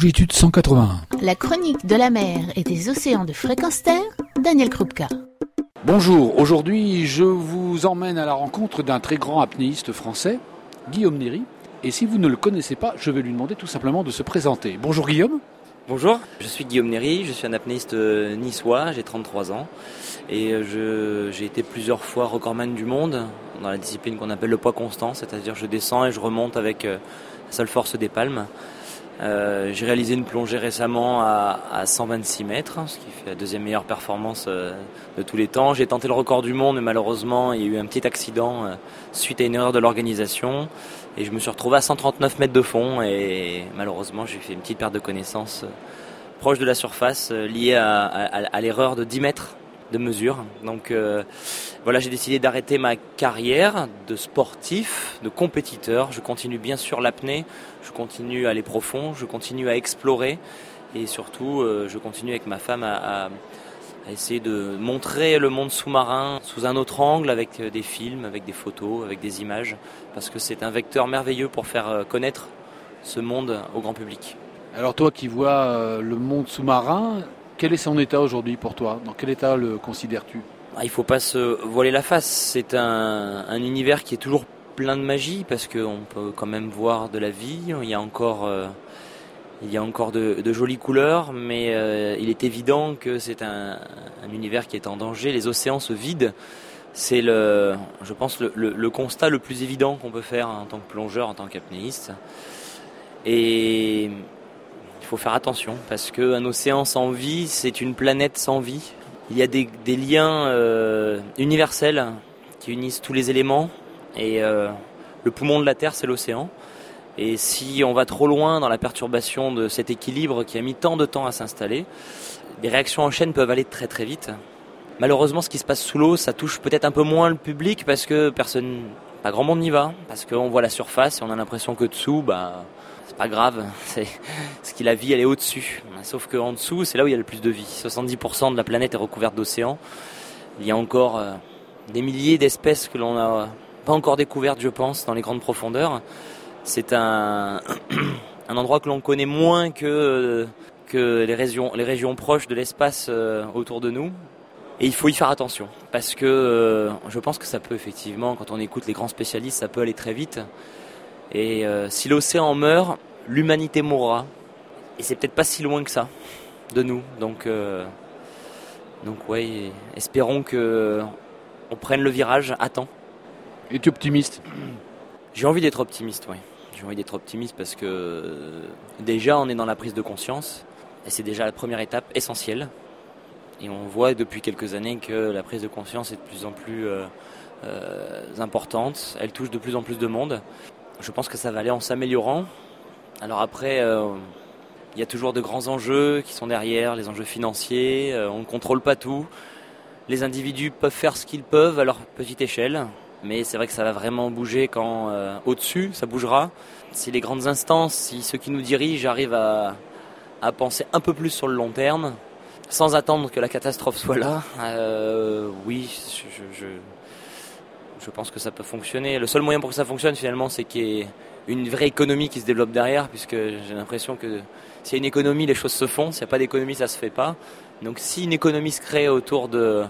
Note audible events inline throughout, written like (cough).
longitude 181. La chronique de la mer et des océans de fréquence terre, Daniel Krupka. Bonjour, aujourd'hui je vous emmène à la rencontre d'un très grand apnéiste français, Guillaume Néry. Et si vous ne le connaissez pas, je vais lui demander tout simplement de se présenter. Bonjour Guillaume. Bonjour, je suis Guillaume Néry, je suis un apnéiste euh, niçois, j'ai 33 ans et euh, j'ai été plusieurs fois recordman du monde dans la discipline qu'on appelle le poids constant, c'est-à-dire je descends et je remonte avec euh, la seule force des palmes. Euh, j'ai réalisé une plongée récemment à, 126 mètres, ce qui fait la deuxième meilleure performance euh, de tous les temps. J'ai tenté le record du monde, mais malheureusement, il y a eu un petit accident euh, suite à une erreur de l'organisation. Et je me suis retrouvé à 139 mètres de fond et malheureusement, j'ai fait une petite perte de connaissance proche de la surface liée à l'erreur de 10 mètres de mesure. Donc euh, voilà, j'ai décidé d'arrêter ma carrière de sportif, de compétiteur. Je continue bien sûr l'apnée, je continue à aller profond, je continue à explorer et surtout euh, je continue avec ma femme à, essayer de montrer le monde sous-marin sous un autre angle avec des films, avec des photos, avec des images, parce que c'est un vecteur merveilleux pour faire euh, connaître ce monde au grand public. Alors toi qui vois le monde sous-marin, quel est son état aujourd'hui pour toi? Dans quel état le considères-tu? Il ne faut pas se voiler la face. C'est un, univers qui est toujours plein de magie parce qu'on peut quand même voir de la vie. Il y a encore, euh, il y a encore de, jolies couleurs, mais euh, il est évident que c'est un, univers qui est en danger. Les océans se vident. C'est le, je pense, le, constat le plus évident qu'on peut faire en tant que plongeur, en tant qu'apnéiste. Et faut faire attention parce qu'un océan sans vie, c'est une planète sans vie. Il y a des, liens euh, universels qui unissent tous les éléments et euh, le poumon de la Terre, c'est l'océan. Et si on va trop loin dans la perturbation de cet équilibre qui a mis tant de temps à s'installer, les réactions en chaîne peuvent aller très très vite. Malheureusement, ce qui se passe sous l'eau, ça touche peut-être un peu moins le public parce que personne, pas grand monde n'y va, parce qu'on voit la surface et on a l'impression que dessous, bah, pas grave, (laughs) c'est ce qui la vie elle est au-dessus. Sauf qu'en dessous, c'est là où il y a le plus de vie. 70% de la planète est recouverte d'océans. Il y a encore euh, des milliers d'espèces que l'on n'a pas encore découvertes, je pense, dans les grandes profondeurs. C'est un, (clears throat) endroit que l'on connaît moins que, régions, les régions proches de l'espace euh, autour de nous. Et il faut y faire attention, parce que euh, je pense que ça peut effectivement, quand on écoute les grands spécialistes, ça peut aller très vite. Et si l'océan meurt, l'humanité mourra. Et c'est peut-être pas si loin que ça de nous. Donc, euh, donc ouais, espérons que on prenne le virage à temps. Es-tu optimiste? J'ai envie d'être optimiste, oui. J'ai envie d'être optimiste parce que déjà on est dans la prise de conscience et c'est déjà la première étape essentielle. Et on voit depuis quelques années que la prise de conscience est de plus en plus euh, euh, importante. Elle touche de plus en plus de monde. Je pense que ça va aller en s'améliorant. Alors après, euh, il y a toujours de grands enjeux qui sont derrière, les enjeux financiers, on ne contrôle pas tout. Les individus peuvent faire ce qu'ils peuvent à leur petite échelle, mais c'est vrai que ça va vraiment bouger quand au-dessus, ça bougera. Si les grandes instances, si ceux qui nous dirigent arrivent à, penser un peu plus sur le long terme, sans attendre que la catastrophe soit là, oui, je, je pense que ça peut fonctionner. Le seul moyen pour que ça fonctionne finalement, c'est qu'il y ait une vraie économie qui se développe derrière, puisque j'ai l'impression que s'il y a une économie, les choses se font. S'il n'y a pas d'économie, ça se fait pas. Donc si une économie se crée autour de,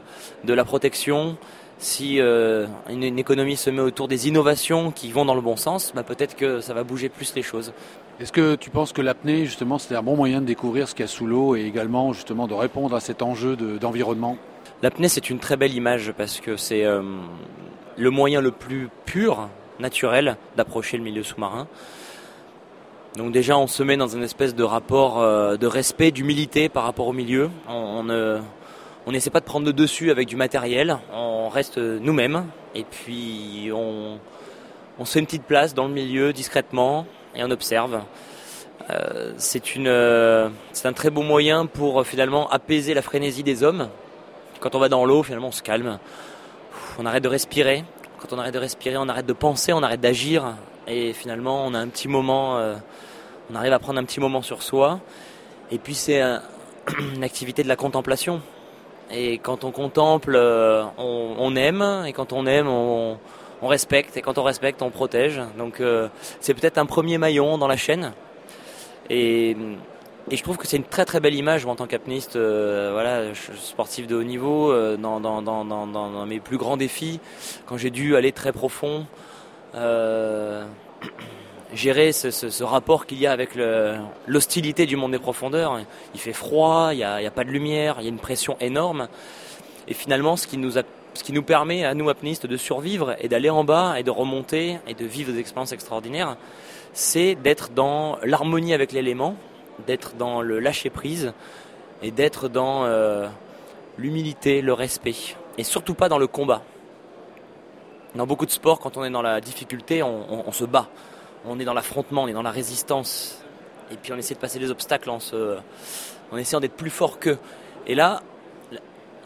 de la protection, si euh, une, économie se met autour des innovations qui vont dans le bon sens, bah peut-être que ça va bouger plus les choses. Est-ce que tu penses que l'apnée, justement, c'est un bon moyen de découvrir ce qu'il y a sous l'eau et également, justement, de répondre à cet enjeu d'environnement? L'apnée, c'est une très belle image parce que c'est euh, le moyen le plus pur naturel d'approcher le milieu sous-marin. Donc déjà, on se met dans une espèce de rapport euh, de respect, d'humilité par rapport au milieu. On n'essaie pas de prendre le dessus avec du matériel, on reste nous-mêmes et puis on, on se fait une petite place dans le milieu discrètement et on observe. Euh, c'est euh, c'est un très beau moyen pour finalement apaiser la frénésie des hommes. Quand on va dans l'eau, finalement, on se calme, on arrête de respirer, quand on arrête de respirer, on arrête de penser, on arrête d'agir. Et finalement, on a un petit moment, euh, on arrive à prendre un petit moment sur soi. Et puis, c'est (clears throat) une activité de la contemplation. Et quand on contemple, euh, on, aime. Et quand on aime, on, respecte. Et quand on respecte, on protège. Donc, euh, c'est peut-être un premier maillon dans la chaîne. Et je trouve que c'est une très très belle image en tant qu'apnéiste, euh, voilà, sportif de haut niveau, dans, mes plus grands défis, quand j'ai dû aller très profond, (clears throat) gérer ce, rapport qu'il y a avec l'hostilité du monde des profondeurs. Il fait froid, il n'y a, pas de lumière, il y a une pression énorme. Et finalement, ce qui nous, ce qui nous permet à nous apnéistes de survivre et d'aller en bas et de remonter et de vivre des expériences extraordinaires, c'est d'être dans l'harmonie avec l'élément d'être dans le lâcher-prise et d'être dans euh, l'humilité, le respect. Et surtout pas dans le combat. Dans beaucoup de sports, quand on est dans la difficulté, on, se bat. On est dans l'affrontement, on est dans la résistance. Et puis on essaie de passer les obstacles en, se, en essayant d'être plus fort qu'eux. Et là,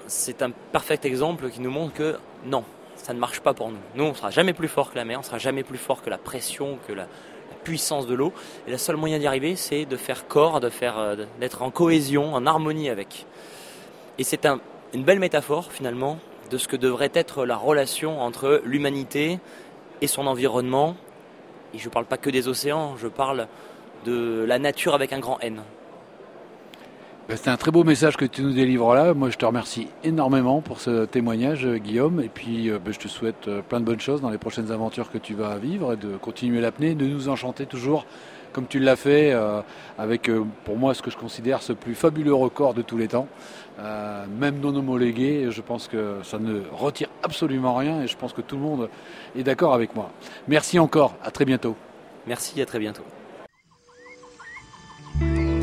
c'est un parfait exemple qui nous montre que non, ça ne marche pas pour nous. Nous, on ne sera jamais plus fort que la mer, on ne sera jamais plus fort que la pression, que la, puissance de l'eau. Et le seul moyen d'y arriver, c'est de faire corps, de faire, euh, d'être en cohésion, en harmonie avec. Et c'est une belle métaphore finalement de ce que devrait être la relation entre l'humanité et son environnement. Et je ne parle pas que des océans, je parle de la nature avec un grand N. Ben, c'est un très beau message que tu nous délivres là. Moi, je te remercie énormément pour ce témoignage, Guillaume. Et puis, euh, ben, je te souhaite euh, plein de bonnes choses dans les prochaines aventures que tu vas vivre et de continuer l'apnée, de nous enchanter toujours comme tu l'as fait, euh, avec pour moi ce que je considère ce plus fabuleux record de tous les temps, même non homologué. Je pense que ça ne retire absolument rien et je pense que tout le monde est d'accord avec moi. Merci encore, à très bientôt. Merci, à très bientôt.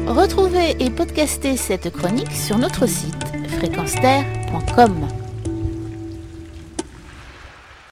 Retrouvez et podcastez cette chronique sur notre site fréquenceterre.com.